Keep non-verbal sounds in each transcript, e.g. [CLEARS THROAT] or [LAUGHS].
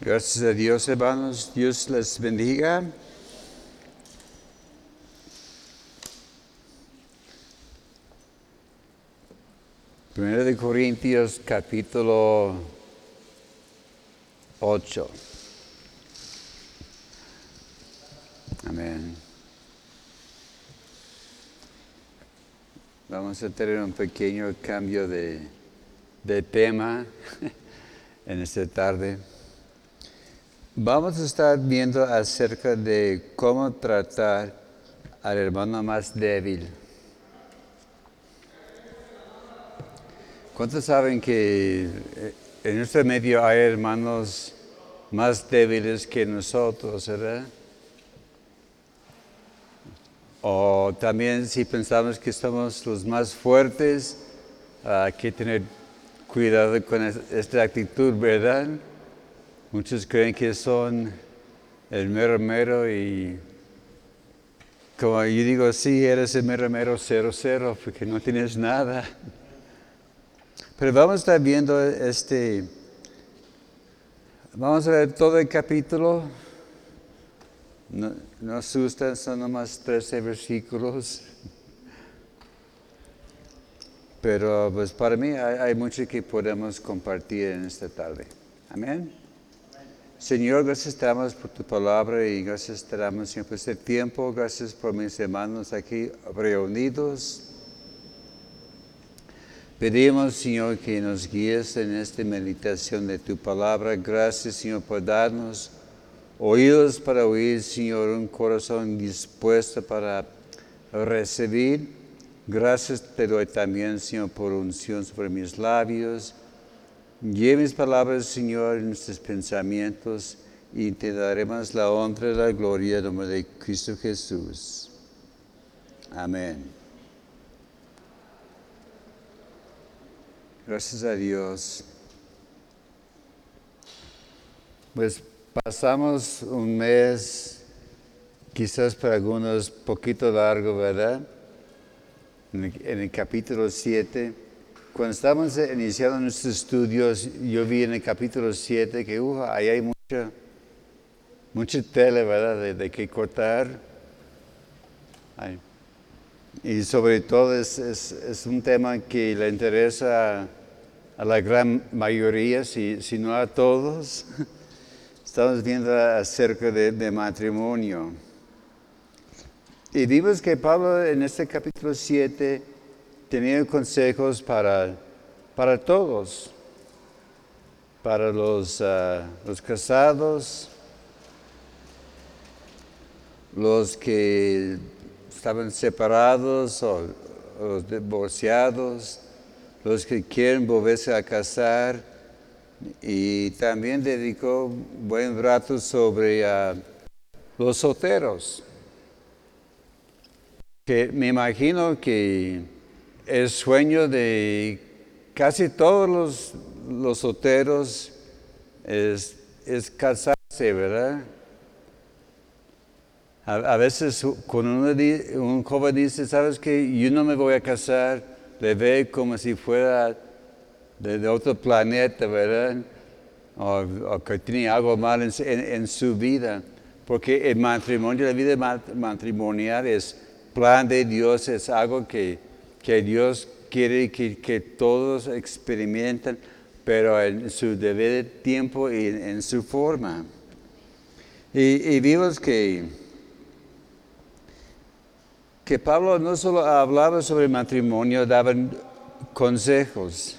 Gracias a Dios, hermanos. Dios les bendiga. Primero de Corintios, capítulo 8. Amén. Vamos a tener un pequeño cambio de, de tema [LAUGHS] en esta tarde. Vamos a estar viendo acerca de cómo tratar al hermano más débil. ¿Cuántos saben que eh, en nuestro medio hay hermanos más débiles que nosotros, verdad? O también si pensamos que somos los más fuertes, hay que tener cuidado con esta actitud, ¿verdad? Muchos creen que son el mero mero y como yo digo, sí, eres el mero mero cero cero porque no tienes nada. Pero vamos a estar viendo este, vamos a ver todo el capítulo. No, no asustan, son nomás 13 versículos. Pero pues para mí hay, hay mucho que podemos compartir en esta tarde. Amén. Señor, gracias te damos por tu palabra y gracias te damos, Señor, por este tiempo. Gracias por mis hermanos aquí reunidos. Pedimos, Señor, que nos guíes en esta meditación de tu palabra. Gracias, Señor, por darnos oídos para oír, Señor, un corazón dispuesto para recibir. Gracias te doy también, Señor, por unción sobre mis labios. Lleve mis palabras, Señor, en nuestros pensamientos y te daremos la honra y la gloria en nombre de Cristo Jesús. Amén. Gracias a Dios. Pues pasamos un mes, quizás para algunos poquito largo, ¿verdad? En el, en el capítulo 7. Cuando estábamos iniciando nuestros estudios, yo vi en el capítulo 7 que uh, ahí hay mucha, mucha tela, ¿verdad?, de, de que cortar. Y sobre todo es, un tema que le interesa a, la gran mayoría, si, si, no a todos. [LAUGHS] Estamos viendo acerca de, de matrimonio. Y vimos que Pablo en este capítulo 7 tenía consejos para, para todos, para los, uh, los casados, los que estaban separados o los divorciados, los que quieren volverse a casar. Y también dedicó buen rato sobre uh, los solteros, que me imagino que el sueño de casi todos los, los solteros es, casarse, ¿verdad? A, a veces cuando uno, un joven dice, ¿sabes qué? Yo no me voy a casar, le ve como si fuera de, otro planeta, ¿verdad? O, que tiene algo mal en, en, en, su vida. Porque el matrimonio, la vida matrimonial es plan de Dios, es algo que, que Dios quiere que, que, todos experimenten, pero en su debido tiempo y en, su forma. Y, vimos que que Pablo no solo hablaba sobre matrimonio, daban consejos.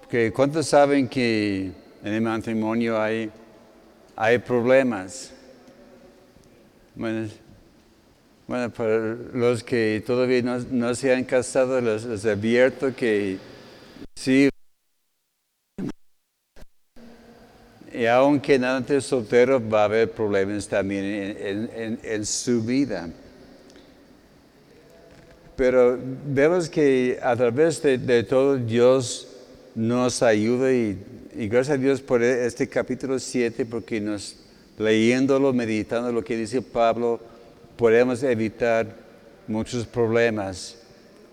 Porque ¿cuántos saben que en el matrimonio hay, hay problemas? Bueno, bueno, para los que todavía no, se han casado, les, advierto que sí. Y aunque antes soltero va a haber problemas también en, su vida. Pero vemos que a través de, de todo Dios nos ayuda y, y, gracias a Dios por este capítulo 7, porque nos leyéndolo, meditando lo que dice Pablo, podemos evitar muchos problemas.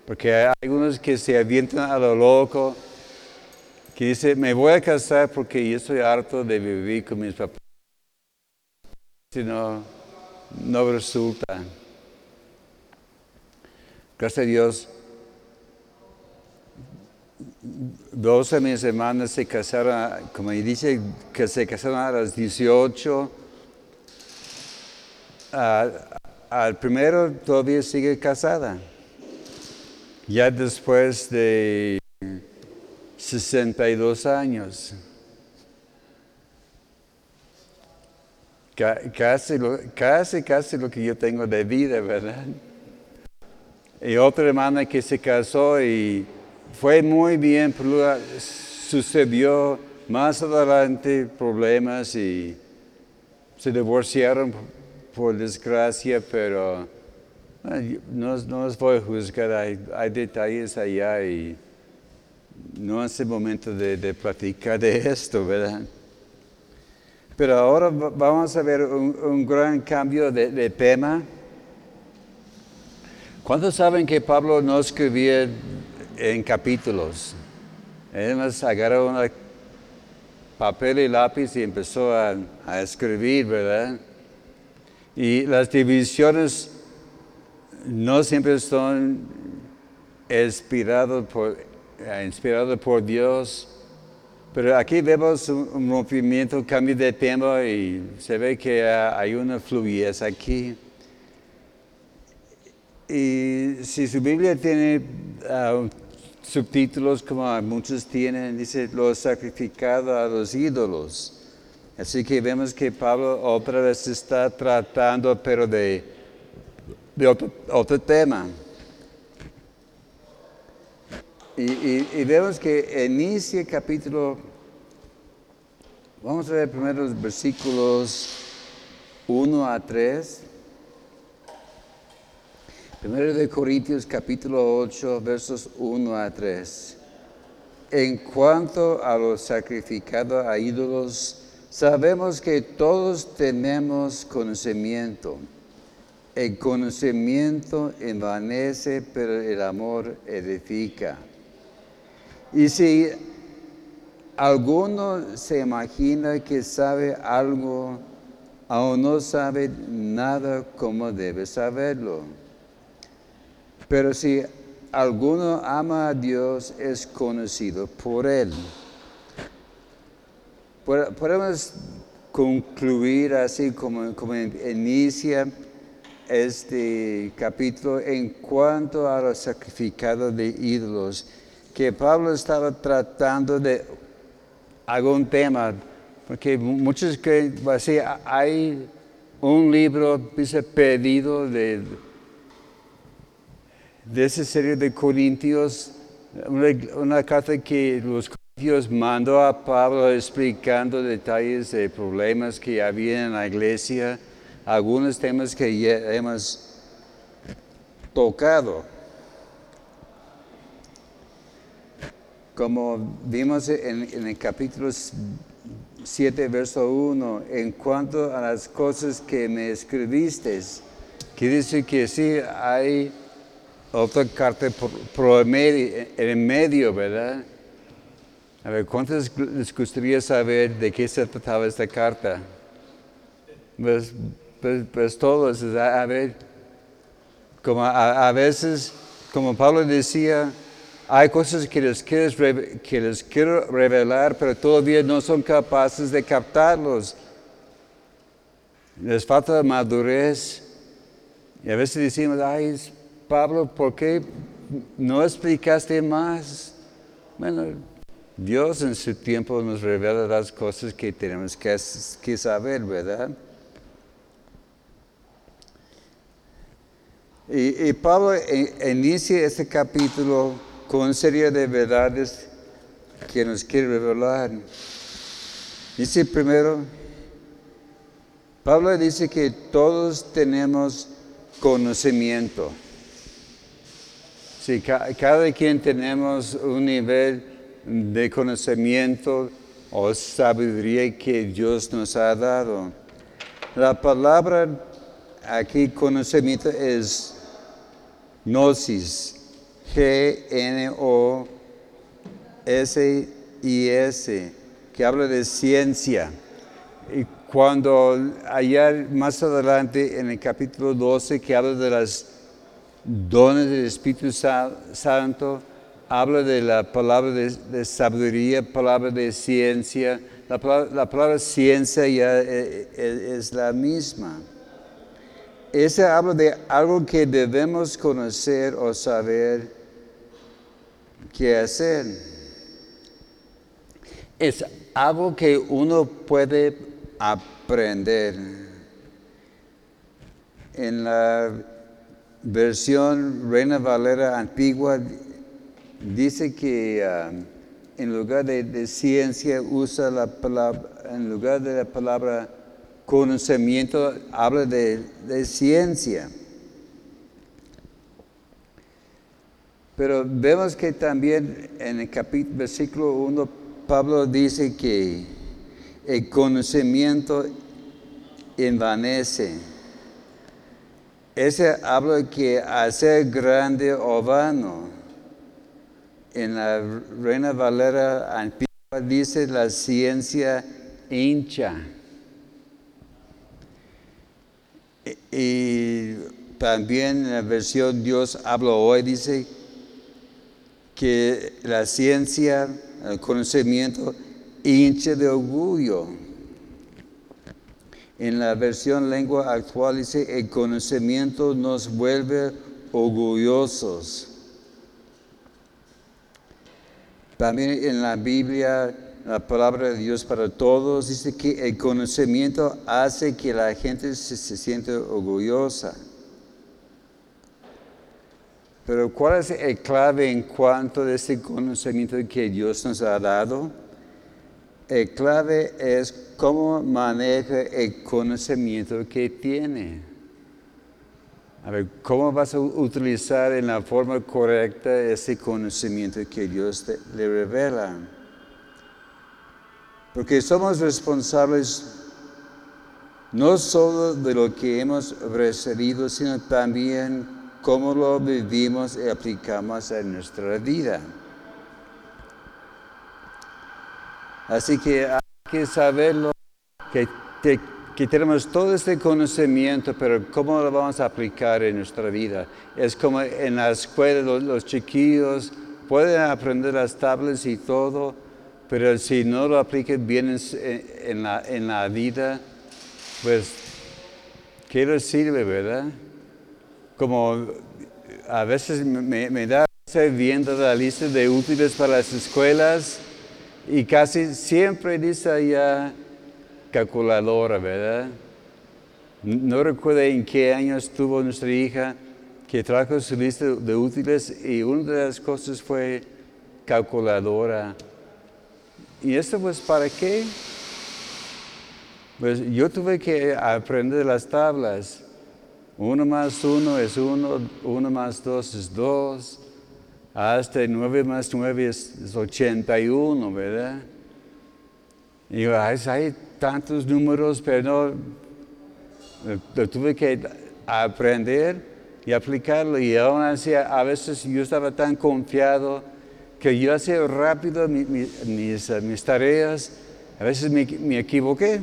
Porque hay algunos que se avientan a lo loco que dice, me voy a casar porque yo estoy harto de vivir con mis papás. Si no, no resulta. Gracias a Dios, dos de mis hermanas se casaron, como dice, que se casaron a los 18. Al primero todavía sigue casada. Ya después de 62 años. Casi, casi, casi lo que yo tengo de vida, ¿verdad? Y otra hermana que se casó y fue muy bien, pero sucedió más adelante problemas y se divorciaron por desgracia, pero no, no os voy a juzgar, hay, detalles allá y no es el momento de, platicar de esto, ¿verdad? Pero ahora vamos a ver un, gran cambio de, tema. ¿Cuántos saben que Pablo no escribía en capítulos? Él más agarró un papel y lápiz y empezó a escribir, ¿verdad? Y las divisiones no siempre son inspiradas por eh, inspirado por Dios. Pero aquí vemos un, movimiento, un cambio de tema y se ve que hay una fluidez aquí. Y si su Biblia tiene ah, subtítulos como muchos tienen, dice lo sacrificado a los ídolos. Así que vemos que Pablo otra vez está tratando, pero de, de otro tema. Y, vemos que inicia el capítulo, vamos a ver primero los versículos 1 a 3. Primero de Corintios capítulo 8, versos 1 a 3. En cuanto a lo sacrificado a ídolos, sabemos que todos tenemos conocimiento. El conocimiento envanece, pero el amor edifica. Y si alguno se imagina que sabe algo, aún no sabe nada como debe saberlo. Pero si alguno ama a Dios, es conocido por Él. Podemos concluir así como, como inicia este capítulo en cuanto a los sacrificados de ídolos que Pablo estaba tratando de algún tema, porque muchos creen, así, hay un libro, dice, pedido de, de esa serie de Corintios, una, carta que los Corintios mandó a Pablo explicando detalles de problemas que había en la iglesia, algunos temas que ya hemos tocado. Como vimos en, el capítulo 7, verso 1, en cuanto a las cosas que me escribiste, quiere decir que sí hay otra carta por, medio, en el medio, ¿verdad? A ver, ¿cuántos les gustaría saber de qué se trataba esta carta? Pues, pues, pues todos, a, ver, como a veces, como Pablo decía, hay cosas que les, que les quiero revelar, pero todavía no son capaces de captarlos. Les falta madurez. Y a veces decimos, ay, Pablo, ¿por qué no explicaste más? Bueno, Dios en su tiempo nos revela las cosas que tenemos que, saber, ¿verdad? Y, Pablo inicia este capítulo con serie de verdades que nos quiere revelar. Dice primero, Pablo dice que todos tenemos conocimiento. Si cada quien tenemos un nivel de conocimiento o sabiduría que Dios nos ha dado. La palabra aquí conocimiento es gnosis, G-N-O-S-I-S. IS, que habla de ciencia. Y cuando allá más adelante en el capítulo 12, que habla de las dones del Espíritu Santo, habla de la palabra de, sabiduría, palabra de ciencia. La palabra, ciencia ya es, es la misma. Ese habla de algo que debemos conocer o saber qué hacer. Es algo que uno puede aprender. En la versión Reina Valera antigua dice que um, en lugar de, ciencia usa la palabra, en lugar de la palabra conocimiento, habla de, ciencia. Pero vemos que también en el capítulo, versículo 1, Pablo dice que el conocimiento envanece. Ese habla que hacer grande o vano. En la Reina Valera antigua dice la ciencia hincha. Y también en la versión Dios habla hoy dice que la ciencia, el conocimiento hincha de orgullo. En la versión lengua actual dice, el conocimiento nos vuelve orgullosos. También en la Biblia, la palabra de Dios para todos dice que el conocimiento hace que la gente se, siente orgullosa. Pero ¿cuál es el clave en cuanto a ese conocimiento que Dios nos ha dado? El clave es cómo maneja el conocimiento que tiene. A ver, ¿cómo vas a utilizar en la forma correcta ese conocimiento que Dios le revela? Porque somos responsables no solo de lo que hemos recibido, sino también cómo lo vivimos y aplicamos en nuestra vida. Así que hay que saberlo, que, tenemos todo este conocimiento, pero ¿cómo lo vamos a aplicar en nuestra vida? Es como en la escuela los, chiquillos pueden aprender las tablas y todo, pero si no lo apliquen bien en, la, en la vida, pues, ¿qué les sirve, verdad? Como a veces me, me da viendo la lista de útiles para las escuelas y casi siempre dice allá calculadora, ¿verdad? No recuerdo en qué año estuvo nuestra hija que trajo su lista de útiles y una de las cosas fue calculadora. ¿Y esto pues para qué? Pues yo tuve que aprender las tablas. Uno más uno es uno, uno más dos es dos, hasta 9 más 9 es, 81, ¿verdad? Y yo, hay tantos números, pero no, tuve que aprender y aplicarlo. Y aún así, a veces yo estaba tan confiado que yo hacía rápido mis, mis, tareas, a veces me, equivoqué.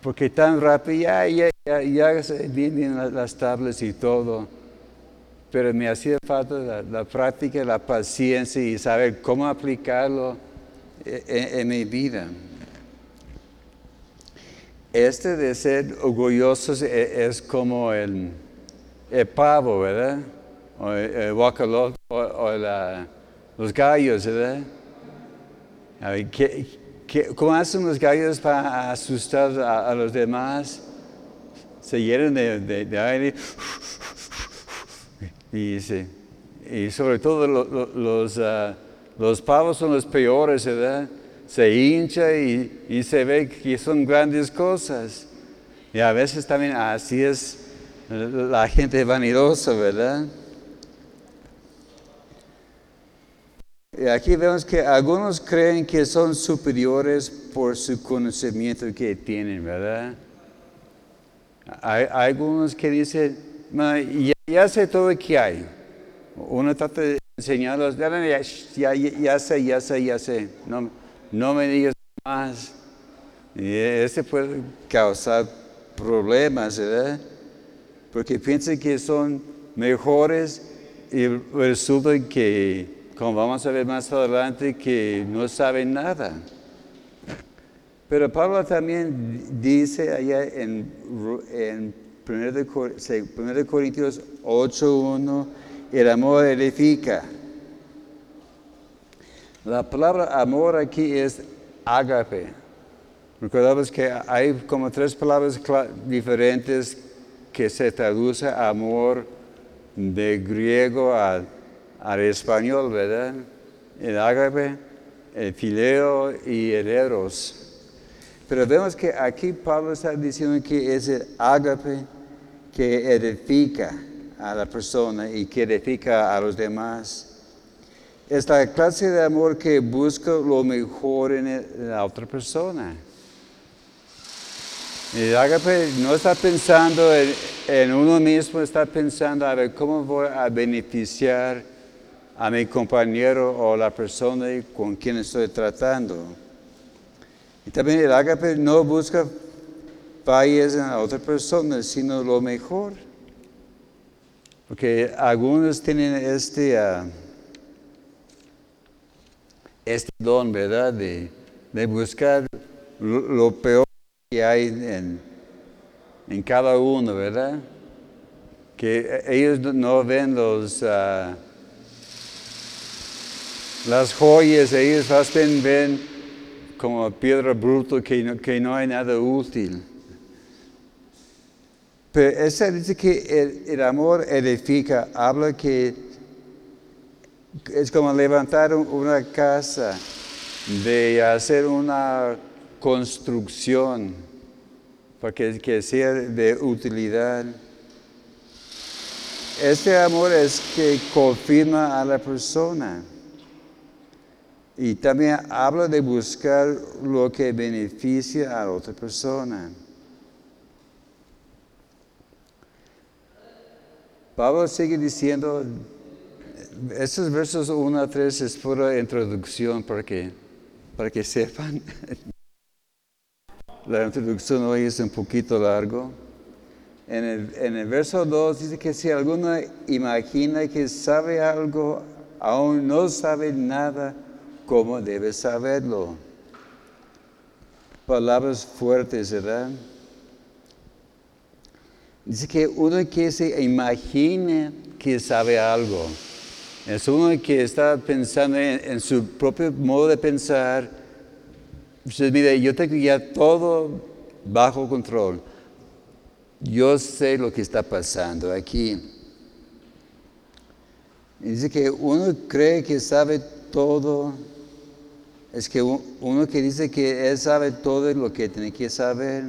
Porque tan rápido, ya, ya, ya, ya bien, las tablas y todo pero me hacía falta la, práctica, la paciencia y saber cómo aplicarlo en, mi vida. Este de ser orgullosos e, es, como el, pavo, ¿verdad? O el, guacalote, o, los gallos, ¿verdad? cómo hacen los gallos para asustar a, los demás? Se llenan de aire y, y sobre todo los, ah, los pavos son los peores, ¿verdad? Se hincha y, se ve que son grandes cosas. Y a veces también así es la gente vanidosa, ¿verdad? Y aquí vemos que algunos creen que son superiores por su conocimiento que tienen, ¿verdad? Hay, algunos que dicen, ya, sé todo lo que hay. Uno trata de enseñarlos, ya, ya, ya sé, ya sé, ya sé, no, no me digas más. Y ese puede causar problemas, ¿verdad? Porque piensan que son mejores y resulta que, como vamos a ver más adelante, que no saben nada. Pero Pablo también dice allá en, en 1 Corintios 8.1, el amor edifica. La palabra amor aquí es agape. Recordamos que hay como tres palabras diferentes que se traduce amor de griego al, español, ¿verdad? El agape, el fileo y el eros. Pero vemos que aquí Pablo está diciendo que es el ágape que edifica a la persona y que edifica a los demás. Es la clase de amor que busca lo mejor en la otra persona. El ágape no está pensando en, uno mismo, está pensando a ver cómo voy a beneficiar a mi compañero o la persona con quien estoy tratando. Y también el ágape no busca fallas en la otra persona, sino lo mejor. Porque algunos tienen este, ah, este don, ¿verdad? De, buscar lo, peor que hay en, en, cada uno, ¿verdad? Que ellos no ven los, ah, las joyas, ellos más ven como piedra bruta que que no hay nada útil. Pero esa dice que el, amor edifica, habla que es como levantar una casa, de hacer una construcción para que, que sea de utilidad. Este amor es que confirma a la persona. Y también habla de buscar lo que beneficia a otra persona. Pablo sigue diciendo, estos versos 1 a 3 es pura introducción para que, para que sepan. [LAUGHS] La introducción hoy es un poquito largo. En el, en el verso 2 dice que si alguno imagina que sabe algo, aún no sabe nada, ¿Cómo debes saberlo? Palabras fuertes, ¿verdad? Dice que uno que se imagine que sabe algo. Es uno que está pensando en, su propio modo de pensar. Dice, mire, yo tengo ya todo bajo control. Yo sé lo que está pasando aquí. dice que uno cree que sabe todo es que uno que dice que él sabe todo lo que tiene que saber.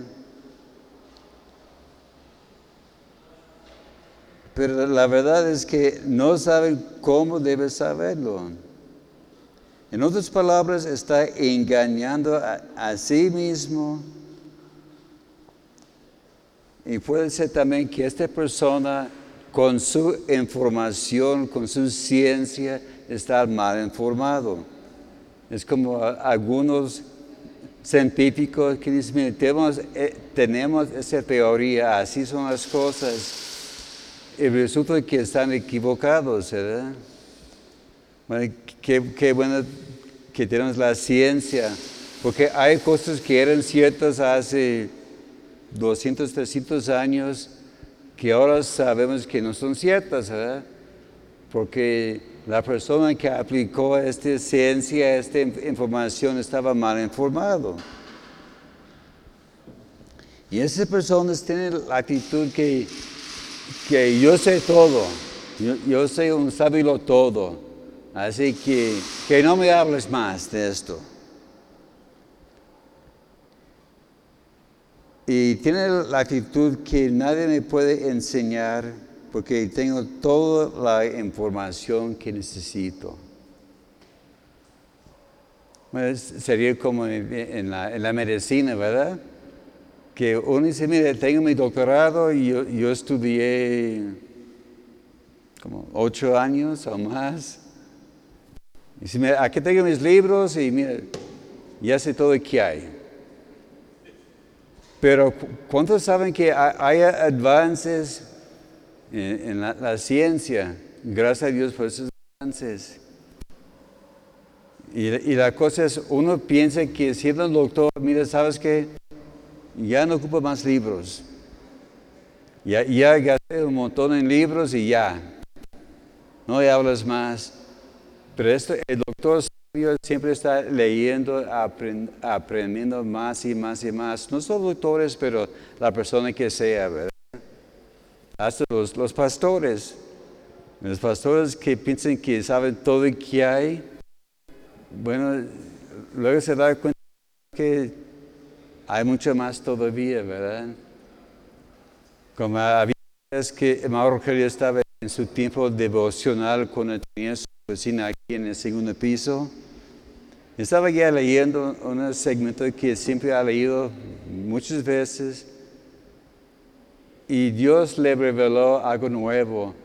Pero la verdad es que no sabe cómo debe saberlo. En otras palabras, está engañando a, a, sí mismo. Y puede ser también que esta persona, con su información, con su ciencia, está mal informado. Es como algunos científicos que dicen, tenemos, eh, tenemos esa teoría, así son las cosas. Y resulta que están equivocados, ¿verdad? Bueno, qué, bueno que tenemos la ciencia, porque hay cosas que eran ciertas hace 200, 300 años que ahora sabemos que no son ciertas, ¿verdad? Porque la persona que aplicó esta ciencia, esta información, estaba mal informado. Y esas personas tienen la actitud que, que yo sé todo, yo, soy un sabio todo, así que, que no me hables más de esto. Y tiene la actitud que nadie me puede enseñar porque tengo toda la información que necesito. sería como en la, medicina, ¿verdad? Que uno dice, mire, tengo mi doctorado y yo, estudié como ocho años o más. Y si me, aquí tengo mis libros y mira, ya sé todo lo que hay. Pero ¿cuántos saben que hay avances en, la, ciencia? Gracias a Dios por esos avances. Y, y, la cosa es, uno piensa que siendo doctor, mira, ¿sabes qué? Ya no ocupo más libros. Ya, ya gasté un montón en libros y ya. No hablas más. Pero esto, el doctor siempre está leyendo, aprendiendo más y más y más. No solo doctores, pero la persona que sea, ¿verdad? Hasta los, los pastores. Los pastores que piensan que saben todo que hay, bueno, luego se da cuenta que hay mucho más todavía, ¿verdad? Como había veces que Rogelio estaba en su tiempo devocional cuando tenía su vecina aquí en el segundo piso. Estaba ya leyendo un segmento que siempre ha leído muchas veces y Dios le reveló algo nuevo.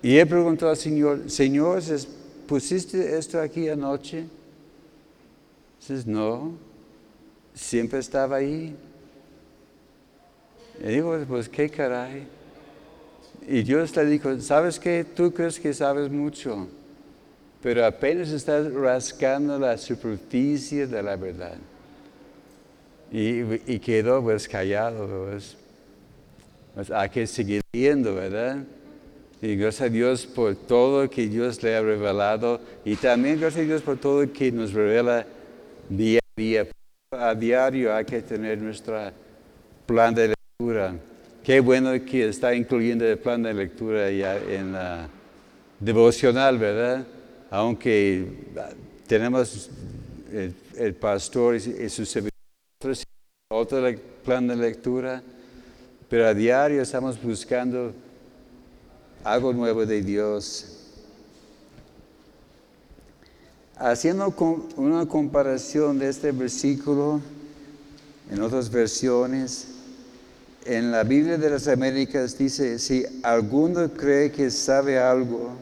Y él preguntó al Señor, Señor, ¿pusiste esto aquí anoche? Dices, no, siempre estaba ahí. Y digo, pues qué caray. Y Dios le dijo, ¿sabes qué? Tú crees que sabes mucho pero apenas estás rascando la superficie de la verdad. Y, quedó pues callado, pues. pues. hay que seguir viendo, ¿verdad? Y gracias a Dios por todo que Dios le ha revelado y también gracias a Dios por todo que nos revela día a día. A diario hay que tener nuestro plan de lectura. Qué bueno que está incluyendo el plan de lectura ya en la devocional, ¿verdad? aunque tenemos el, pastor y, sus servidores, otro plan de lectura, pero a diario estamos buscando algo nuevo de Dios. Haciendo una comparación de este versículo en otras versiones, en la Biblia de las Américas dice, si alguno cree que sabe algo,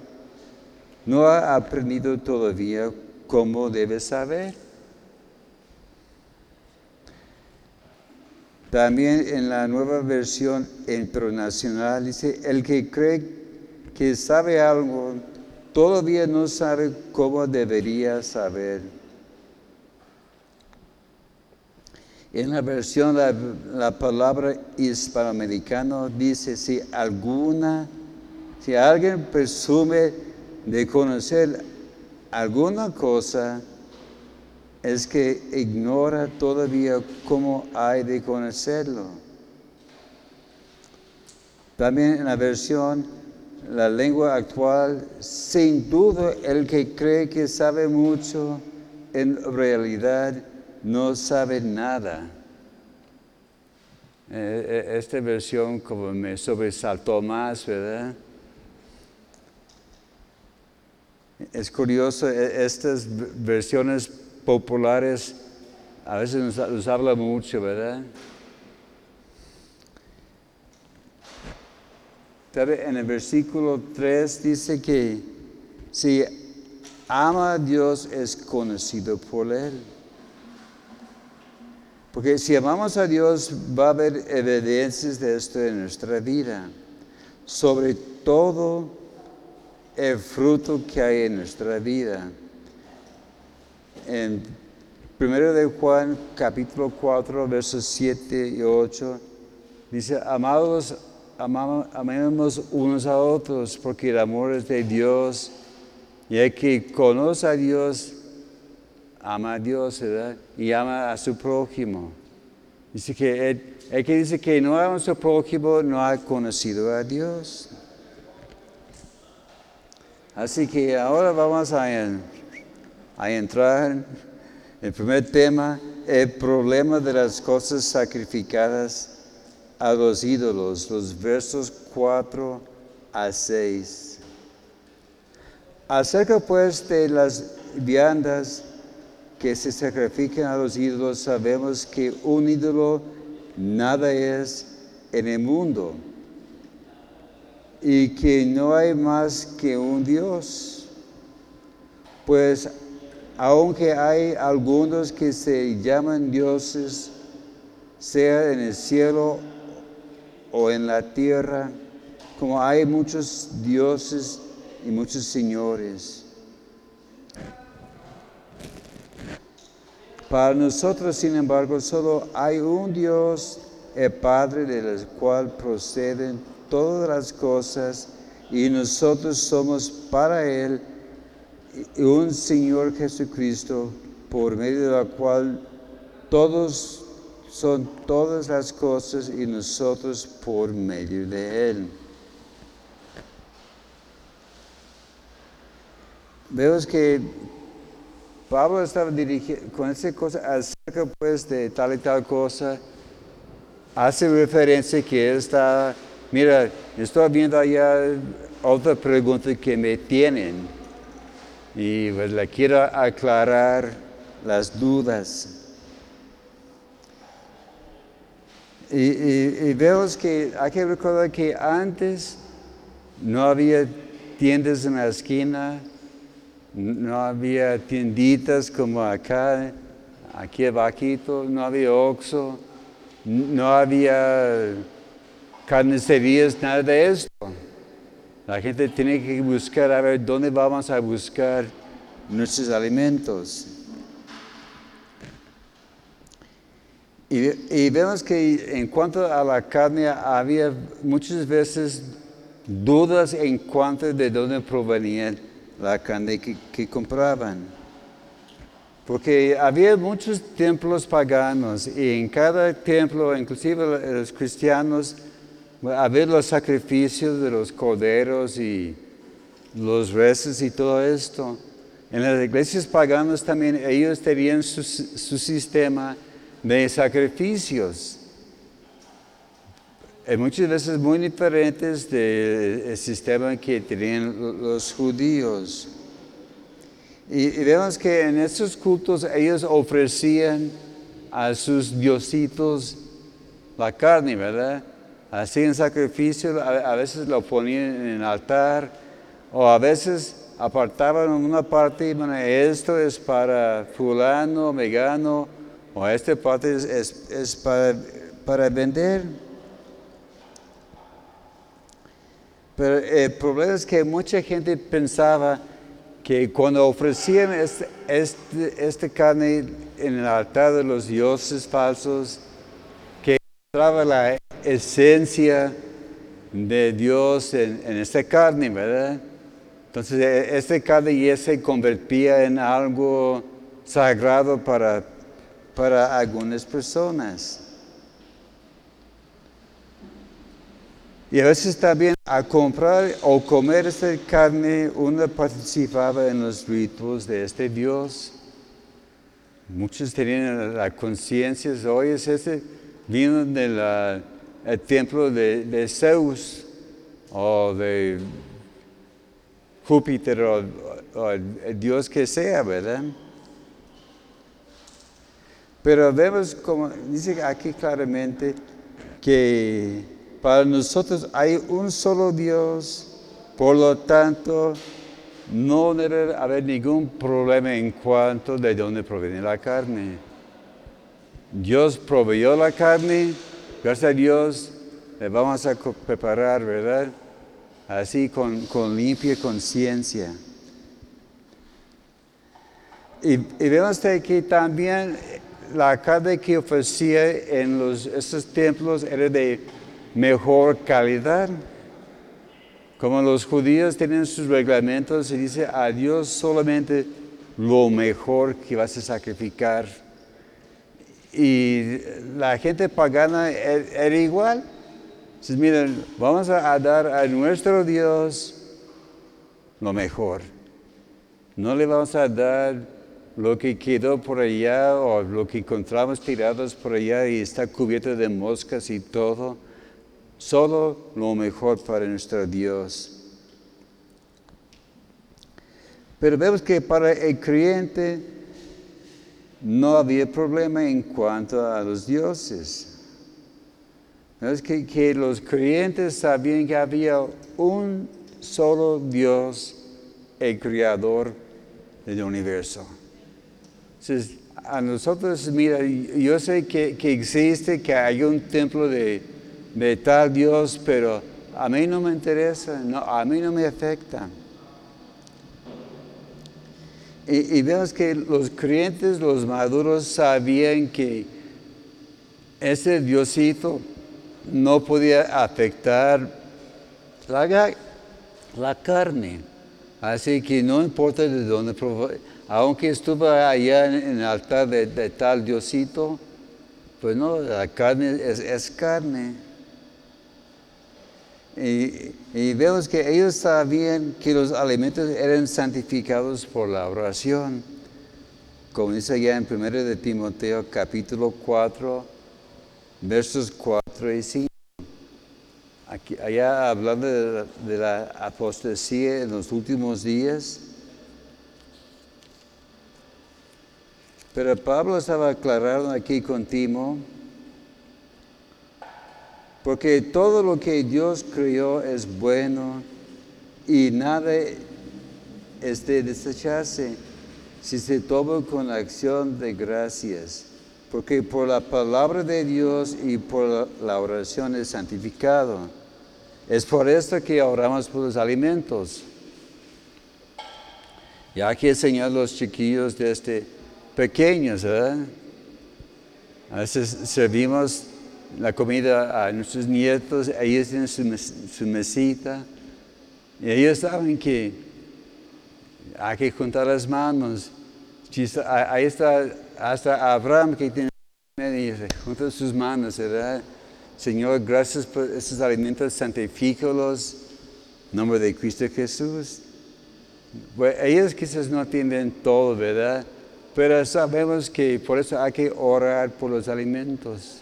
no ha aprendido todavía cómo debe saber. También en la nueva versión internacional dice, el que cree que sabe algo, todavía no sabe cómo debería saber. En la versión, la, la palabra hispanoamericano dice, si alguna, si alguien presume de conocer alguna cosa es que ignora todavía cómo hay de conocerlo. También en la versión, la lengua actual, sin duda el que cree que sabe mucho, en realidad no sabe nada. Eh, eh, esta versión como me sobresaltó más, ¿verdad? Es curioso, e, estas versiones populares a veces nos, habla mucho, ¿verdad? En el versículo 3 dice que si ama a Dios es conocido por Él. Porque si amamos a Dios va a haber evidencias de esto en nuestra vida. Sobre todo el fruto que hay en nuestra vida. En 1 de Juan capítulo 4 versos 7 y 8 dice, amados, amamos unos a otros porque el amor es de Dios y el que conoce a Dios ama a Dios y ama a su prójimo. Dice que el, el que dice que no ama a su prójimo no ha conocido a Dios. Así que ahora vamos a, a entrar en el primer tema, el problema de las cosas sacrificadas a los ídolos, los versos 4 a 6. Acerca pues de las viandas que se sacrifican a los ídolos, sabemos que un ídolo nada es en el mundo y que no hay más que un Dios. Pues aunque hay algunos que se llaman dioses, sea en el cielo o en la tierra, como hay muchos dioses y muchos señores. Para nosotros, sin embargo, solo hay un Dios, el Padre, del cual proceden todas las cosas, y nosotros somos para Él un Señor Jesucristo, por medio de la cual todos son todas las cosas y nosotros por medio de Él. Vemos que Pablo estaba dirigiendo con esa cosa acerca pues de tal y tal cosa. Hace referencia que él está, mira, estoy viendo allá otra pregunta que me tienen y pues le quiero aclarar las dudas. Y, vemos que hay que recordar que antes no había tiendas en la esquina, no había tienditas como acá, aquí abajo, no había Oxxo, no había carnicerías, nada de esto. La gente tiene que buscar a ver dónde vamos a buscar nuestros alimentos. Y, y, vemos que en cuanto a la carne había muchas veces dudas en cuanto de dónde provenían la carne que, compraban. Porque había muchos templos paganos y en cada templo, inclusive los cristianos, había los sacrificios de los corderos y los rezos y todo esto. En las iglesias paganas también ellos tenían su, su sistema de sacrificios. Eh, muchas veces muy diferentes del sistema que tenían los judíos. Y, vemos que en estos cultos ellos ofrecían a sus diositos la carne, ¿verdad? Hacían sacrificio, a, veces lo ponían en el altar, o a veces apartaban una parte bueno, esto es para fulano, megano, o esta parte es, para, para vender. Pero el problema es que mucha gente pensaba que cuando ofrecían este, este, esta carne en el altar de los dioses falsos, que entraba la esencia de Dios en, esta carne, ¿verdad? Entonces, e, esta carne ya se convertía en algo sagrado para, para algunas personas. Y a veces también a comprar o comer esta carne uno participaba en los ritos de este Dios. Muchos tenían la conciencia, hoy es ese vino del templo de, Zeus o de Júpiter o el Dios que sea, ¿verdad? Pero vemos como dice aquí claramente que para nosotros hay un solo Dios, por lo tanto, no debe haber ningún problema en cuanto de dónde proviene la carne. Dios proveyó la carne, gracias a Dios le vamos a preparar, ¿verdad? Así con, limpia conciencia. Y, vemos que también la carne que ofrecía en los, estos templos era de mejor calidad. Como los judíos tienen sus reglamentos, se dice a Dios solamente lo mejor que vas a sacrificar. Y la gente pagana er, era igual. Entonces, miren, vamos a dar a nuestro Dios lo mejor. No le vamos a dar lo que quedó por allá o lo que encontramos tirados por allá y está cubierto de moscas y todo solo lo mejor para nuestro Dios. Pero vemos que para el creyente no había problema en cuanto a los dioses. Es que, que los creyentes sabían que había un solo Dios, el Creador del universo. Entonces, a nosotros, mira, yo sé que, existe, que hay un templo de, de, tal Dios, pero a mí no me interesa, no, a mí no me afecta. Y, y vemos que los creyentes, los maduros, sabían que ese Diosito no podía afectar la, la carne. Así que no importa de dónde, aunque estuvo allá en el altar de, tal Diosito, pues no, la carne es, carne. Y, vemos que ellos sabían que los alimentos eran santificados por la oración. Como dice allá en 1 de Timoteo capítulo 4, versos 4 y 5 allá hablando de la, apostasía en los últimos días. Pero Pablo estaba aclarando aquí contigo, porque todo lo que Dios creó es bueno y nada es de desecharse si se toma con acción de gracias, porque por la palabra de Dios y por la oración es santificado. Es por esto que oramos por los alimentos. Ya que enseñar los chiquillos desde pequeños, ¿verdad? A veces servimos la comida a nuestros nietos, ellos tienen su, mesita, y ellos saben que hay que juntar las manos. Ahí está hasta Abraham que tiene y sus manos, ¿verdad? Señor, gracias por estos alimentos, santifícalos, en nombre de Cristo Jesús. ellos quizás no entienden todo, ¿verdad? Pero sabemos que por eso hay que orar por los alimentos.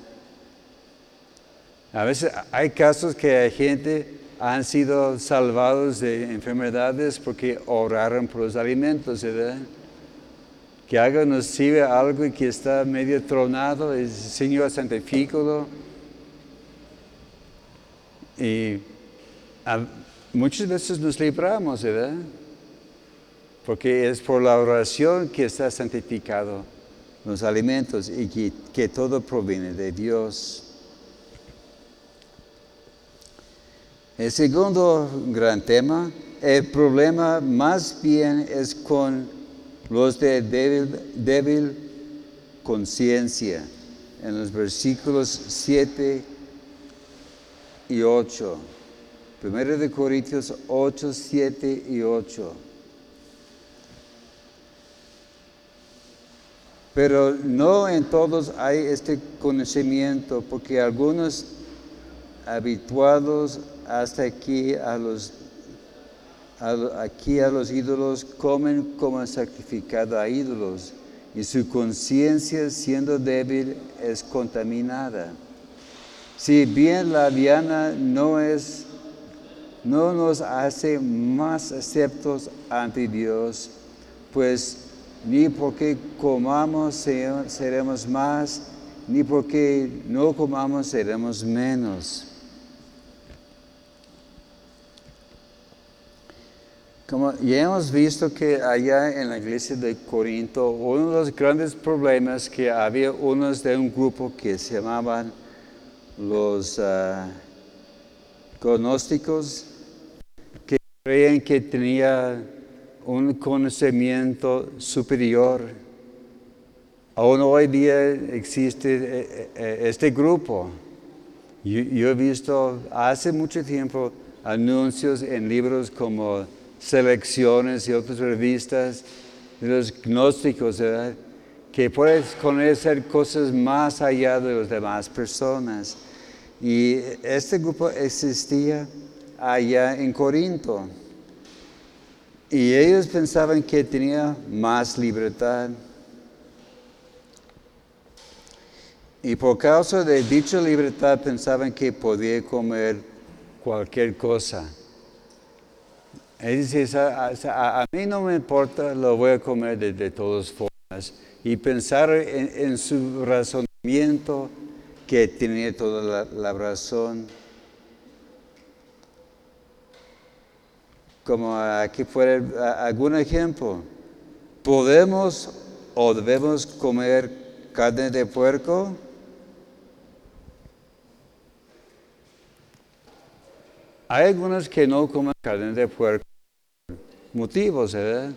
A veces hay casos que hay gente han sido salvados de enfermedades porque oraron por los alimentos, ¿verdad? Que algo nos sirve algo y que está medio tronado, el Señor santifícalo y muchas veces nos libramos, ¿verdad? Porque es por la oración que está santificado los alimentos y que, todo proviene de Dios. El segundo gran tema, el problema más bien es con los de débil, débil conciencia. En los versículos 7 y 8. Primero de Corintios 8, 7 y 8. Pero no en todos hay este conocimiento, porque algunos habituados hasta aquí a los aquí a los ídolos comen como sacrificado a ídolos y su conciencia siendo débil es contaminada. Si bien la diana no es, no nos hace más aceptos ante Dios, pues ni porque comamos seremos más, ni porque no comamos seremos menos. Como ya hemos visto que allá en la iglesia de Corinto, uno de los grandes problemas que había unos de un grupo que se llamaban los uh, gnósticos que creían que tenía un conocimiento superior. Aún hoy día existe eh, eh, este grupo. Yo, he visto hace mucho tiempo anuncios en libros como Selecciones y otras revistas de los gnósticos, que puedes conocer cosas más allá de las demás personas. Y este grupo existía allá en Corinto. Y ellos pensaban que tenía más libertad. Y por causa de dicha libertad pensaban que podía comer cualquier cosa. Él dice, a, mí no me importa, lo voy a comer de, todas formas. Y pensar en su razonamiento que tenía toda la, razón. Como aquí fuera algún ejemplo. ¿podemos o debemos comer carne de puerco? Hay algunos que no comen carne de puerco. Motivos, ¿verdad?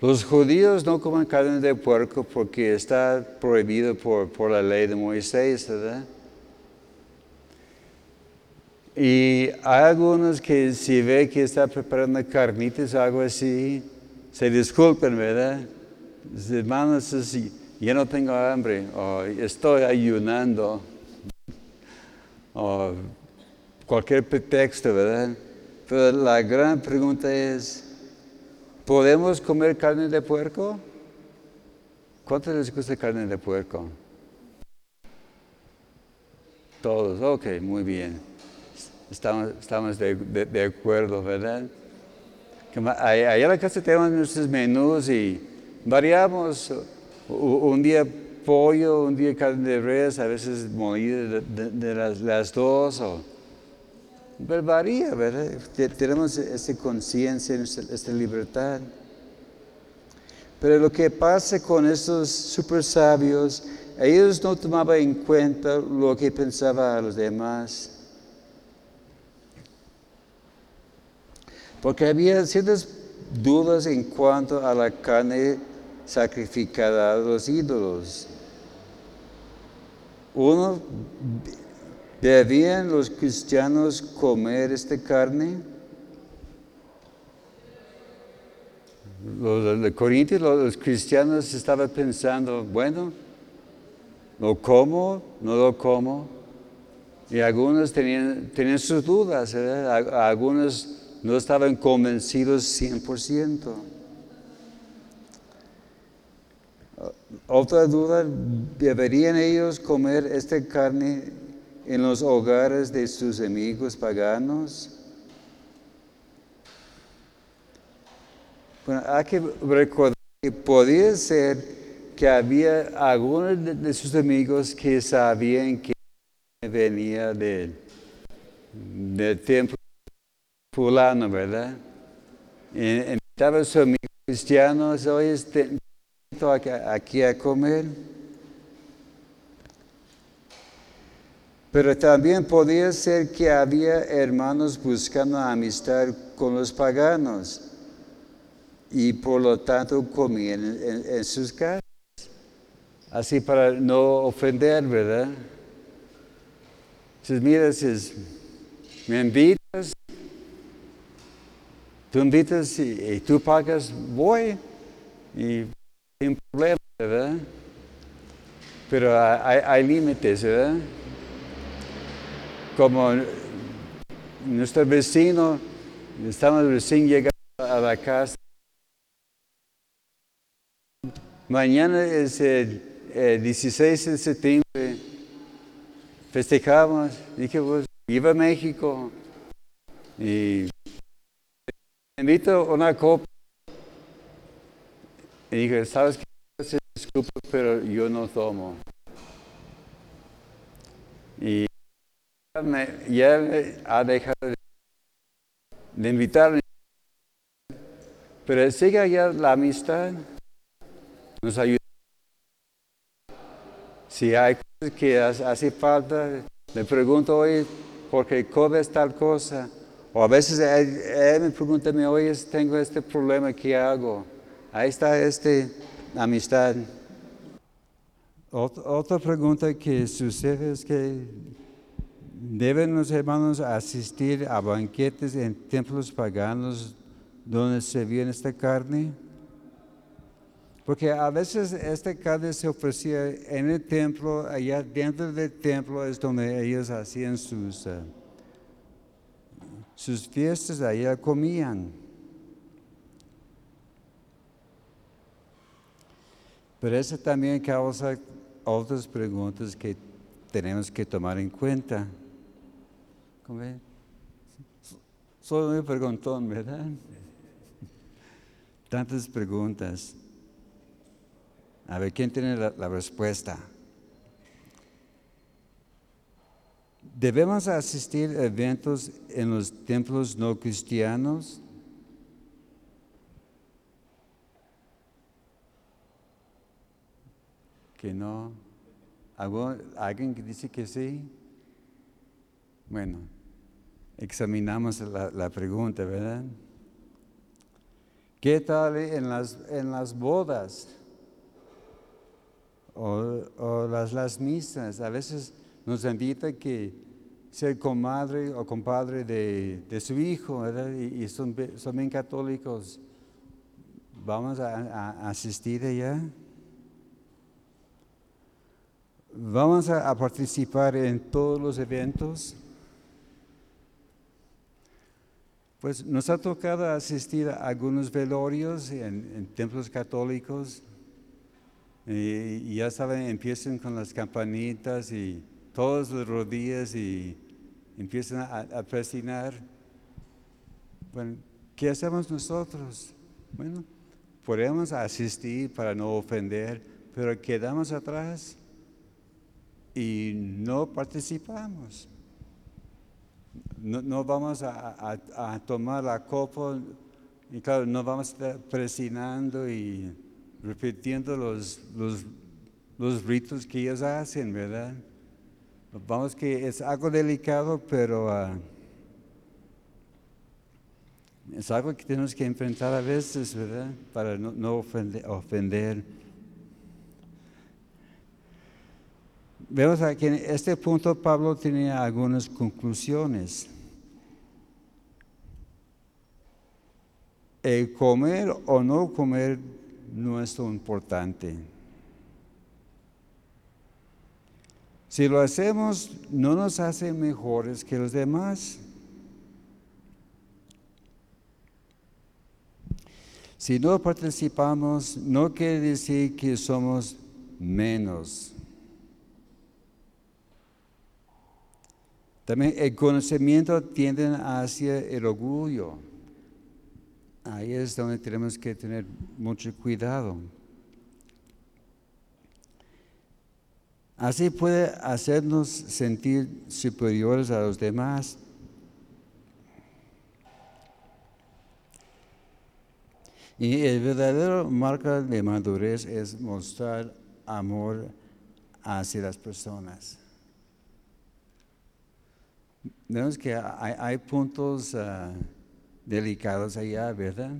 Los judíos no comen carne de puerco porque está prohibido por, por la ley de Moisés, ¿verdad? Y hay algunos que si ve que está preparando carnitas o algo así, se disculpen, ¿verdad? Hermanos, yo no tengo hambre, o estoy ayunando, o cualquier pretexto, ¿verdad? Pero la gran pregunta es, ¿podemos comer carne de puerco? ¿Cuánto les gusta carne de puerco? Todos, ok, muy bien. Estamos, estamos de, de, acuerdo, ¿verdad? Allá en la casa tenemos nuestros menús y variamos un día pollo, un día carne de res, a veces molida de, las, las, dos. O, pero varía, ¿verdad? Tenemos esta conciencia, esta libertad. Pero lo que pasa con estos super sabios, ellos no tomaban en cuenta lo que pensaban los demás. Porque había ciertas dudas en cuanto a la carne sacrificada a los ídolos. Uno, ¿debían los cristianos comer esta carne? Los de Corintios, los cristianos estaban pensando, bueno, ¿lo como? ¿No lo como? Y algunos tenían, sus dudas, algunos no estaban convencidos 100%. Otra duda, ¿deberían ellos comer esta carne en los hogares de sus amigos paganos? Bueno, hay que recordar que podía ser que había algunos de, sus amigos que sabían que venía del, del templo fulano, ¿verdad? Y invitaba su amigo cristiano, hoy este, aquí a comer. Pero también podía ser que había hermanos buscando amistad con los paganos y por lo tanto comían en, sus casas. Así para no ofender, ¿verdad? Entonces, mira, me invitas, Tú invitas y, tú pagas, voy y sin problema, ¿verdad? Pero hay, límites, ¿verdad? Como nuestro vecino, estamos recién llegando a la casa. Mañana es el, 16 de septiembre. Festejamos. Dije, pues, a México. Y invito una copa. Y dije, ¿sabes qué? Se disculpa, pero yo no tomo. Y ya ha dejado de, invitarme. Pero sigue allá la amistad. Nos ayuda. Si hay cosas que hace falta, le pregunto hoy, ¿por qué tal cosa? O a veces él, me pregunta, oye, tengo este problema, ¿qué hago? Ahí está esta amistad. Otra pregunta que sucede es que deben los hermanos asistir a banquetes en templos paganos donde se viene esta carne. Porque a veces esta carne se ofrecía en el templo, allá dentro del templo es donde ellos hacían sus... Uh, sus fiestas allá comían. Pero eso también causa otras preguntas que tenemos que tomar en cuenta. Soy muy preguntón, ¿verdad? Tantas preguntas. A ver, ¿quién tiene la respuesta? ¿Debemos asistir a eventos en los templos no cristianos? que no. ¿Alguien que dice que sí? Bueno, examinamos la, pregunta, ¿verdad? ¿Qué tal en las, en las bodas? O, las, las misas. A veces nos invita que ser comadre o compadre de, su hijo, ¿verdad? Y, son, son, bien católicos. ¿Vamos a, asistir allá? ¿Vamos a, participar en todos los eventos? Pues nos ha tocado asistir a algunos velorios en, templos católicos y, ya saben, empiezan con las campanitas y todos los rodillas y empiezan a, a. Bueno, ¿qué hacemos nosotros? Bueno, podemos asistir para no ofender, pero quedamos atrás y no participamos. No, vamos a, tomar la copa y claro, no vamos a estar presionando y repitiendo los ritos que ellos hacen, ¿verdad? Vamos que es algo delicado, pero ah, es algo que tenemos que enfrentar a veces, ¿verdad? Para no, ofender, Vemos aquí en este punto Pablo tenía algunas conclusiones. El comer o no comer no es lo importante. Si lo hacemos, no nos hace mejores que los demás. Si no participamos, no quiere decir que somos menos. También el conocimiento tiende hacia el orgullo. Ahí es donde tenemos que tener mucho cuidado. Así puede hacernos sentir superiores a los demás. Y el verdadero marca de madurez es mostrar amor hacia las personas. Vemos que hay, puntos ah, delicados allá, ¿verdad?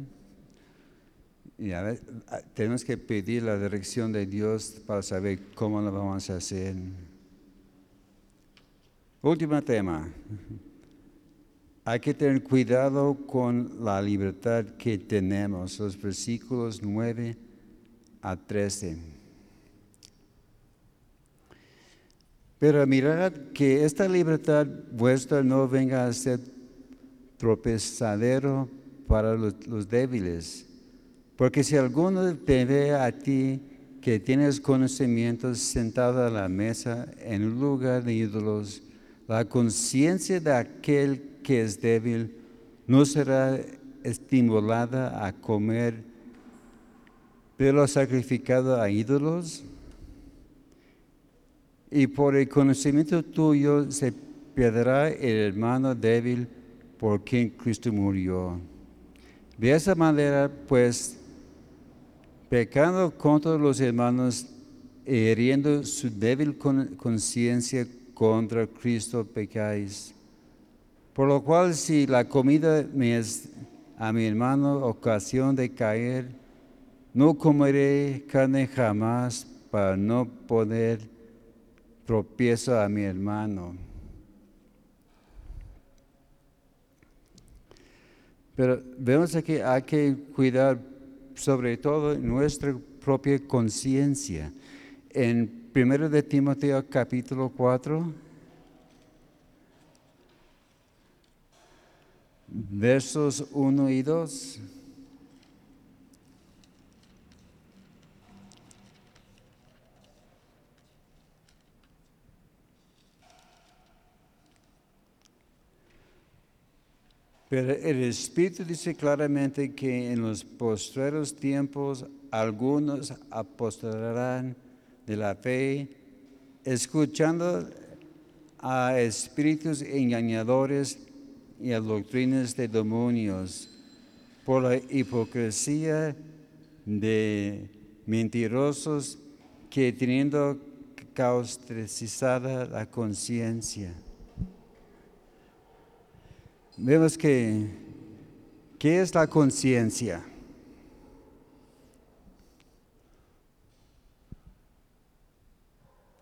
Tenemos que pedir la dirección de Dios para saber cómo lo vamos a hacer. Último tema. Hay que tener cuidado con la libertad que tenemos, los versículos 9 a 13. Pero mirad que esta libertad vuestra no venga a ser tropezadero para los débiles porque si alguno te ve a ti que tienes conocimientos sentado a la mesa en lugar de ídolos, la conciencia de aquel que es débil no será estimulada a comer de lo sacrificado a ídolos. Y por el conocimiento tuyo se perderá el hermano débil por quien Cristo murió. De esa manera, pues, pecando contra los hermanos y hiriendo su débil conciencia contra Cristo pecáis. Por lo cual si la comida me es a mi hermano ocasión de caer, no comeré carne jamás para no poner tropiezo a mi hermano. Pero vemos aquí hay que cuidar sobre todo nuestra propia conciencia. En 1 de Timoteo capítulo 4, versos 1 y 2. Pero el Espíritu dice claramente que en los postreros tiempos algunos apostalarán de la fe, escuchando a espíritus engañadores y a doctrinas de demonios, por la hipocresía de mentirosos que teniendo cauterizada la conciencia. Vemos que, ¿qué es la conciencia?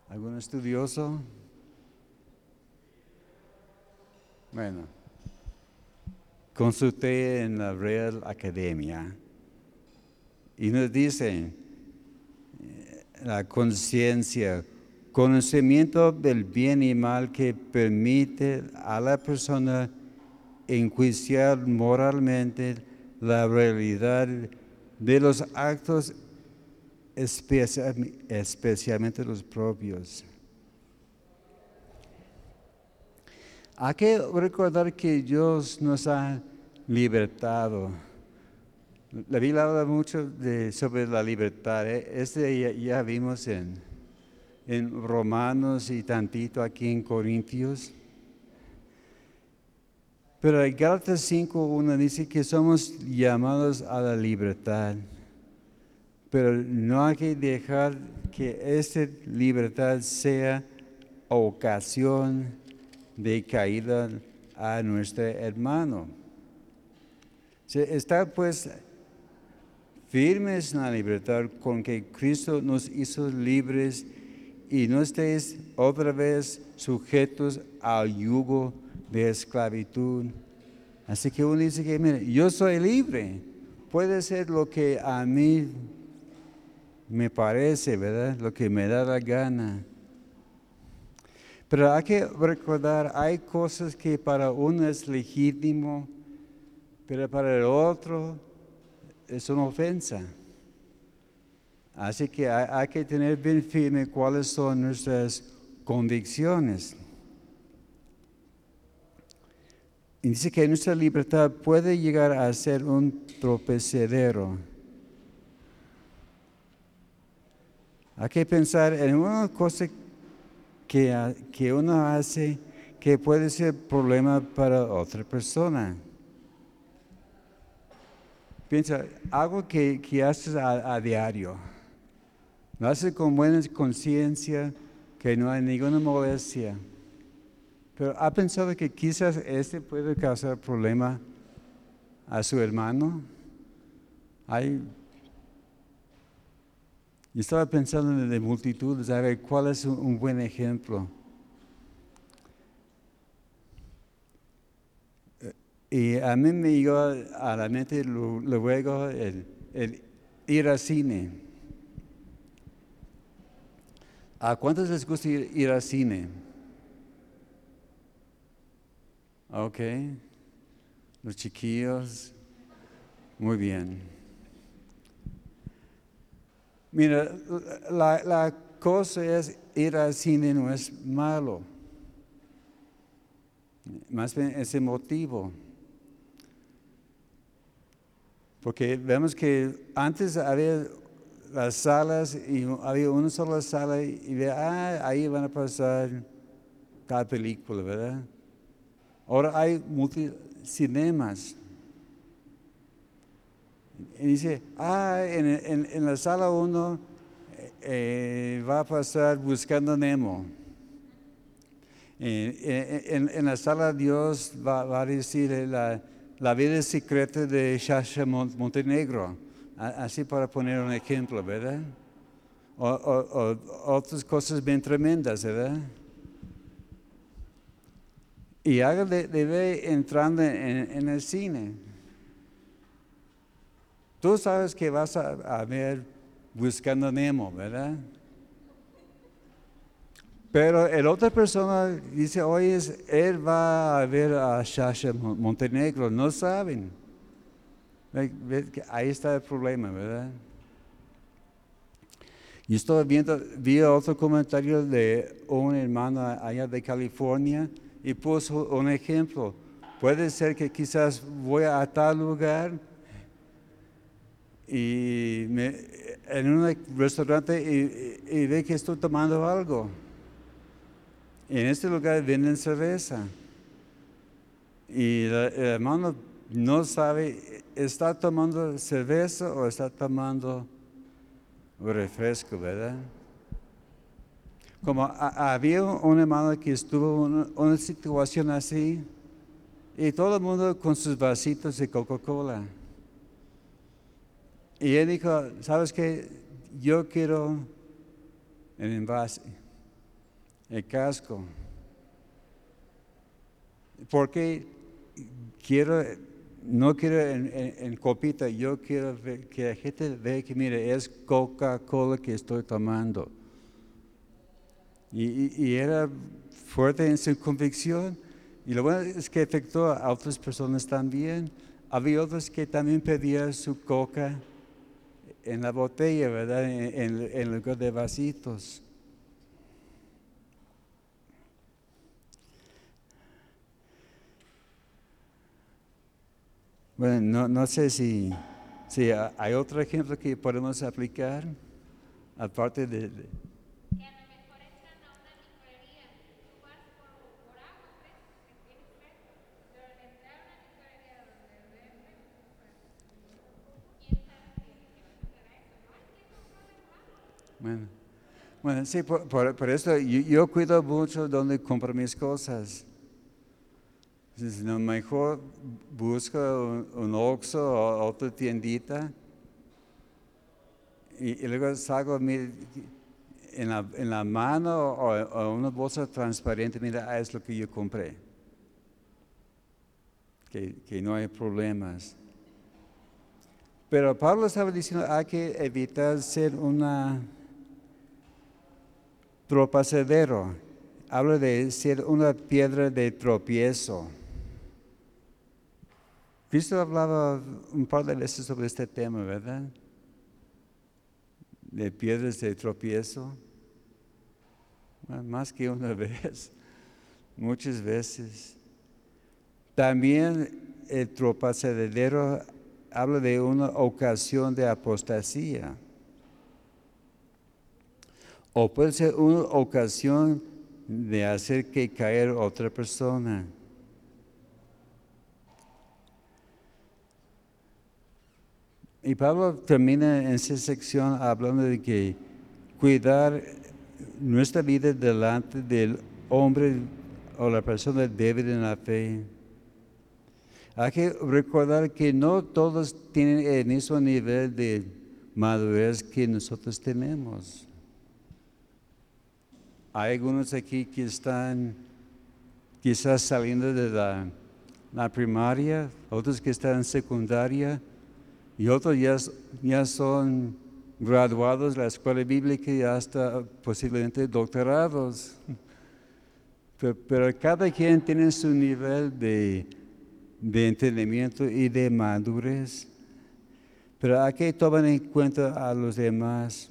¿Algún estudioso? Bueno, consulté en la Real Academia y nos dicen eh, la conciencia, conocimiento del bien y mal que permite a la persona enjuiciar moralmente la realidad de los actos, especialmente los propios. Hay que recordar que Dios nos ha libertado. La Biblia habla mucho sobre la libertad. ¿eh? Este ya, vimos en, en Romanos y tantito aquí en Corintios. Pero en Gálatas 5.1 dice que somos llamados a la libertad. Pero no hay que dejar que esta libertad sea ocasión de caída a nuestro hermano. Estar pues firmes en la libertad con que Cristo nos hizo libres y no estéis otra vez sujetos al yugo de esclavitud. Así que uno dice que, mire, yo soy libre, puede ser lo que a mí me parece, ¿verdad? Lo que me da la gana. Pero hay que recordar, hay cosas que para uno es legítimo, pero para el otro es una ofensa. Así que hay, que tener bien firme cuáles son nuestras convicciones. Y dice que nuestra libertad puede llegar a ser un tropecedero. Hay que pensar en una cosa que, uno hace que puede ser problema para otra persona. Piensa, algo que, haces a, diario, lo haces con buena conciencia, que no hay ninguna molestia. Pero ha pensado que quizás este puede causar problema a su hermano. Hay y estaba pensando en la multitud, a ver cuál es un, buen ejemplo. Eh, y a mí me llegó a la mente luego el, ir al cine. ¿A cuántos les gusta ir, ir al cine? Ok. Los chiquillos. Muy bien. Mira, la, cosa es ir al cine no es malo. Más bien ese motivo. Porque vemos que antes había las salas y había una sola sala y ve, ah, ahí van a pasar cada película, ¿verdad? Ahora hay multicinemas. Y dice, ah, en, la sala 1 eh, va a pasar buscando Nemo. en, la sala Dios va, a decir la, la, vida secreta de Shasha Montenegro. Así para poner un ejemplo, ¿verdad? O, otras cosas bien tremendas, ¿verdad? Y haga de, de entrando en el cine. Tú sabes que vas a, ver buscando Nemo, ¿verdad? Pero el otra persona dice, oye, él va a ver a Shasha Montenegro, no saben. Ahí está el problema, ¿verdad? Y estoy viendo, vi otro comentario de un hermano allá de California y puso un ejemplo. Puede ser que quizás voy a tal lugar y en un restaurante y, ve que estoy tomando algo. Y en este lugar venden cerveza. Y el hermano no sabe, ¿está tomando cerveza o está tomando refresco, verdad? Como había un hermano que estuvo en una, situación así y todo el mundo con sus vasitos de Coca-Cola. Y él dijo, ¿sabes qué? Yo quiero el envase, el casco. Porque quiero, no quiero en, copita, yo quiero que la gente vea que, mire, es Coca-Cola que estoy tomando. Y, era fuerte en su convicción. Y lo bueno es que afectó a otras personas también. Había otros que también pedían su coca en la botella, ¿verdad? En, lugar de vasitos. Bueno, no, sé si, si, hay otro ejemplo que podemos aplicar, aparte de... de que a lo mejor entran a una licorería, tú vas por, por agua fresca, que tienes fresco, pero al entrar a una licorería donde venden, ¿quién sabe si, si vas a hacer eso? No hay que comprar Bueno, bueno, sí, por, por, por eso yo, cuido mucho donde compro mis cosas. Entonces, no, mejor busca un, un Oxxo o otra tiendita y, luego salgo en la, en la mano o, una bolsa transparente, mira, ah, es lo que yo compré. Que, que no hay problemas. Pero Pablo estaba diciendo, hay que evitar ser una tropacedero. Habla de ser una piedra de tropiezo. Cristo hablaba un par de veces sobre este tema, ¿verdad? De piedras de tropiezo. Más que una [LAUGHS] vez, muchas veces. También el tropacedero habla de una ocasión de apostasía. O puede ser una ocasión de hacer que caer otra persona. Y Pablo termina en esa sección hablando de que cuidar nuestra vida delante del hombre o la persona débil en la fe. Hay que recordar que no todos tienen el mismo nivel de madurez que nosotros tenemos. Hay algunos aquí que están quizás saliendo de la, primaria, otros que están en secundaria, y otros ya, ya son graduados de la escuela bíblica y hasta posiblemente doctorados. Pero, cada quien tiene su nivel de, de, entendimiento y de madurez. Pero hay que tomar en cuenta a los demás.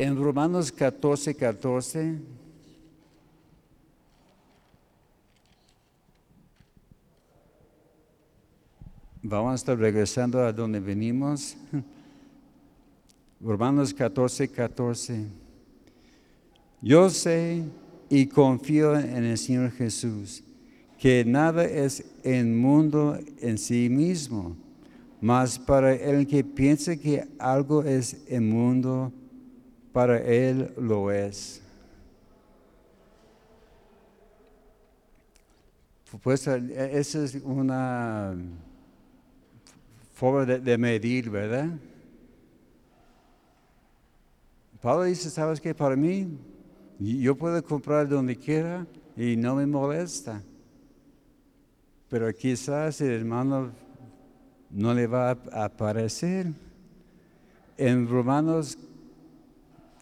En Romanos 14, 14 Vamos a estar regresando a donde venimos. Romanos 14, 14. Yo sé y confío en el Señor Jesús, que nada es en mundo en sí mismo, mas para el que piense que algo es en mundo, para él lo es. Pues esa es una forma de, medir, ¿verdad? Pablo dice, ¿sabes qué? Para mí, yo puedo comprar donde quiera y no me molesta. Pero quizás el hermano no le va a aparecer. En Romanos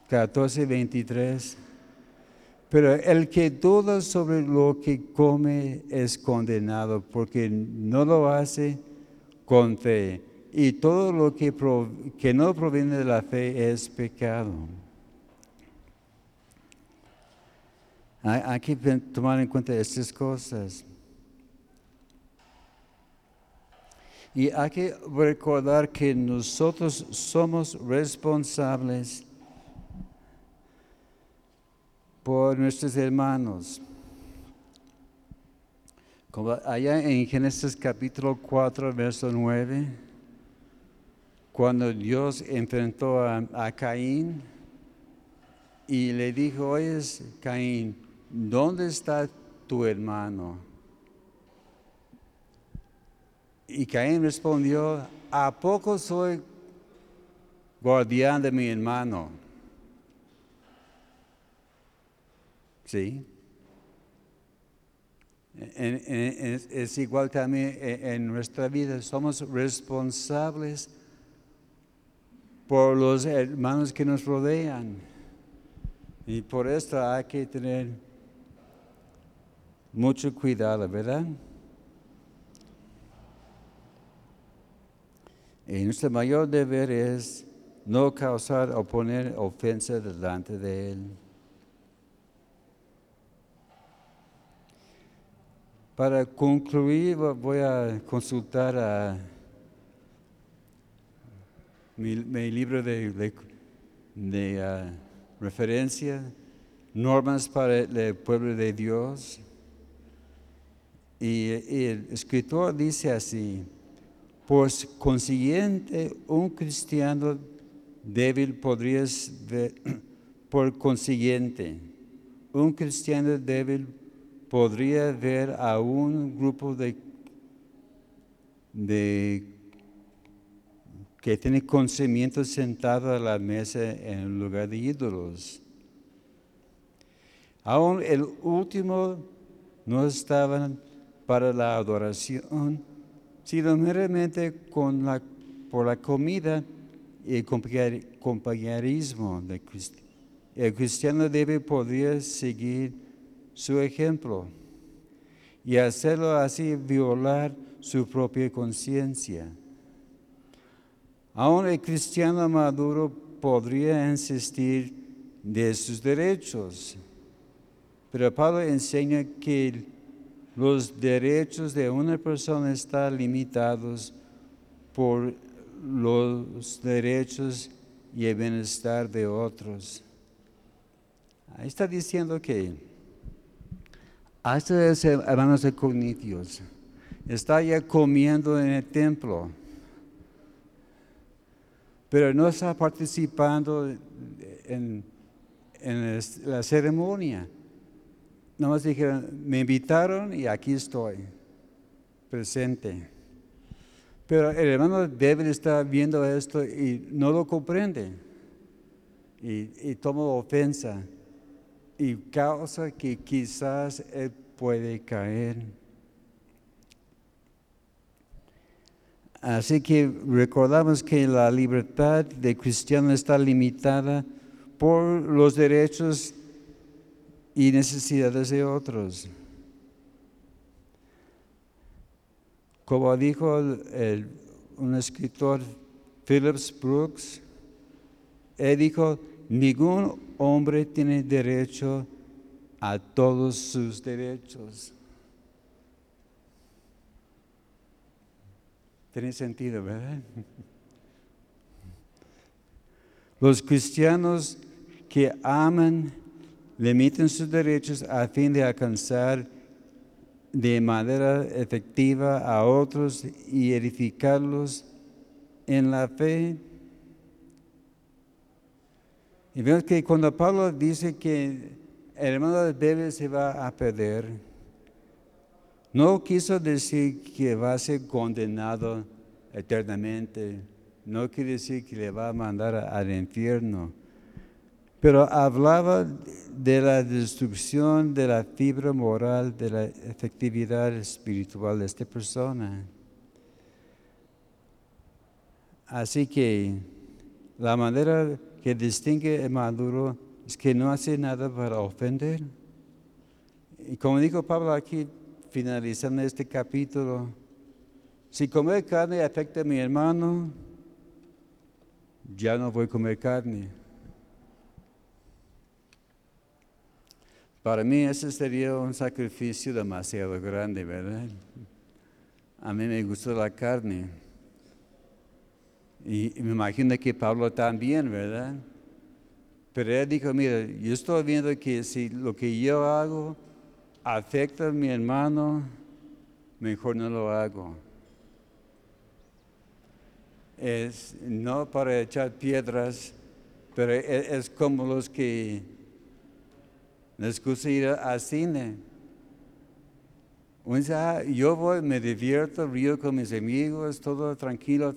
14, 23. Pero el que duda sobre lo que come es condenado porque no lo hace con fe. Y todo lo que, que no proviene de la fe es pecado. Hay, que tomar en cuenta estas cosas. Y hay que recordar que nosotros somos responsables por nuestros hermanos. Como allá en Génesis capítulo 4, verso 9, cuando Dios enfrentó a, Caín, y le dijo, oye, Caín, ¿dónde está tu hermano? Y Caín respondió, ¿a poco soy guardián de mi hermano? ¿Sí? es, igual también en nuestra vida, somos responsables por los hermanos que nos rodean. Y por esto hay que tener mucho cuidado, ¿verdad? Y nuestro mayor deber es no causar o poner ofensa delante de Él. Para concluir, voy a consultar mi, libro de, ah, referencia, normas para el pueblo de Dios. Y, el escritor dice así, pues consiguiente un cristiano débil podría [CLEARS THROAT] por consiguiente, un cristiano débil podría ver a un grupo de, de que tiene conocimiento sentado a la mesa en lugar de ídolos. Aún el último no estaba para la adoración, sino meramente con la, por la comida y compañerismo de. El cristiano debe poder seguir su ejemplo y hacerlo así violar su propia conciencia. Aún el cristiano maduro podría insistir de sus derechos, pero Pablo enseña que los derechos de una persona están limitados por los derechos y el bienestar de otros. Ahí está diciendo que hasta ese hermanos de Corintios está ya comiendo en el templo, pero no está participando en, la ceremonia. Nomás dijeron, me invitaron y aquí estoy, presente. Pero el hermano debe estar viendo esto y no lo comprende y toma ofensa y causa que quizás él puede caer. Así que recordamos que la libertad de cristiano está limitada por los derechos y necesidades de otros. Como dijo un escritor, Phillips Brooks, él dijo, ningún hombre tiene derecho a todos sus derechos. Tiene sentido, ¿verdad? Los cristianos que aman limitan sus derechos a fin de alcanzar de manera efectiva a otros y edificarlos en la fe y vemos que cuando Pablo dice que el hermano débil se va a perder, no quiso decir que va a ser condenado eternamente, no quiere decir que le va a mandar al infierno, pero hablaba de la destrucción de la fibra moral, de la efectividad espiritual de esta persona. Así que la manera que distingue el maduro es que no hace nada para ofender. Y como dijo Pablo aquí, finalizando este capítulo, si comer carne afecta a mi hermano, ya no voy a comer carne. Para mí ese sería un sacrificio demasiado grande, ¿verdad? A mí me gusta la carne. Y, me imagino que Pablo también, ¿verdad? Pero él dijo, mira, yo estoy viendo que si lo que yo hago afecta a mi hermano, mejor no lo hago. Es no para echar piedras, pero es, como los que les gusta ir al cine. Ah, yo voy, me divierto, río con mis amigos, todo tranquilo,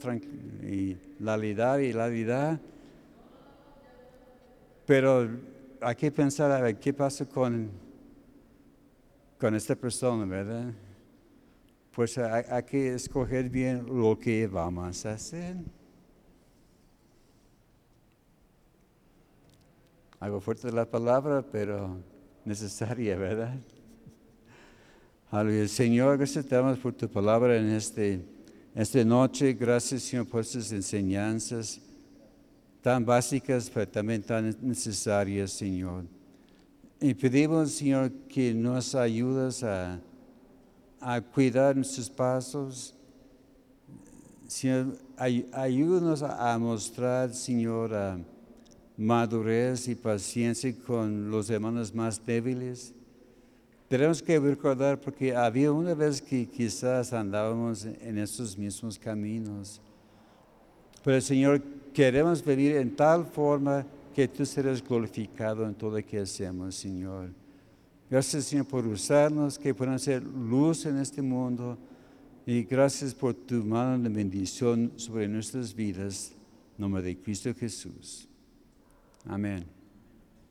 y la vida y la. Pero hay que pensar, a ver, ¿qué pasa con, con esta persona, verdad? Pues hay que escoger bien lo que vamos a hacer. Algo fuerte la palabra, pero necesaria, ¿verdad? Aleluya. Señor, gracias por tu palabra en este, esta noche. Gracias, Señor, por estas enseñanzas tan básicas, pero también tan necesarias, Señor. Y pedimos, Señor, que nos ayudes a, cuidar nuestros pasos. Señor, ayúdanos a, mostrar, Señor, madurez y paciencia con los hermanos más débiles. Tenemos que recordar porque había una vez que quizás andábamos en estos mismos caminos. Pero Señor, queremos vivir en tal forma que tú serás glorificado en todo lo que hacemos, Señor. Gracias, Señor, por usarnos, que podamos ser luz en este mundo. Y gracias por tu mano de bendición sobre nuestras vidas. En nombre de Cristo Jesús. Amén.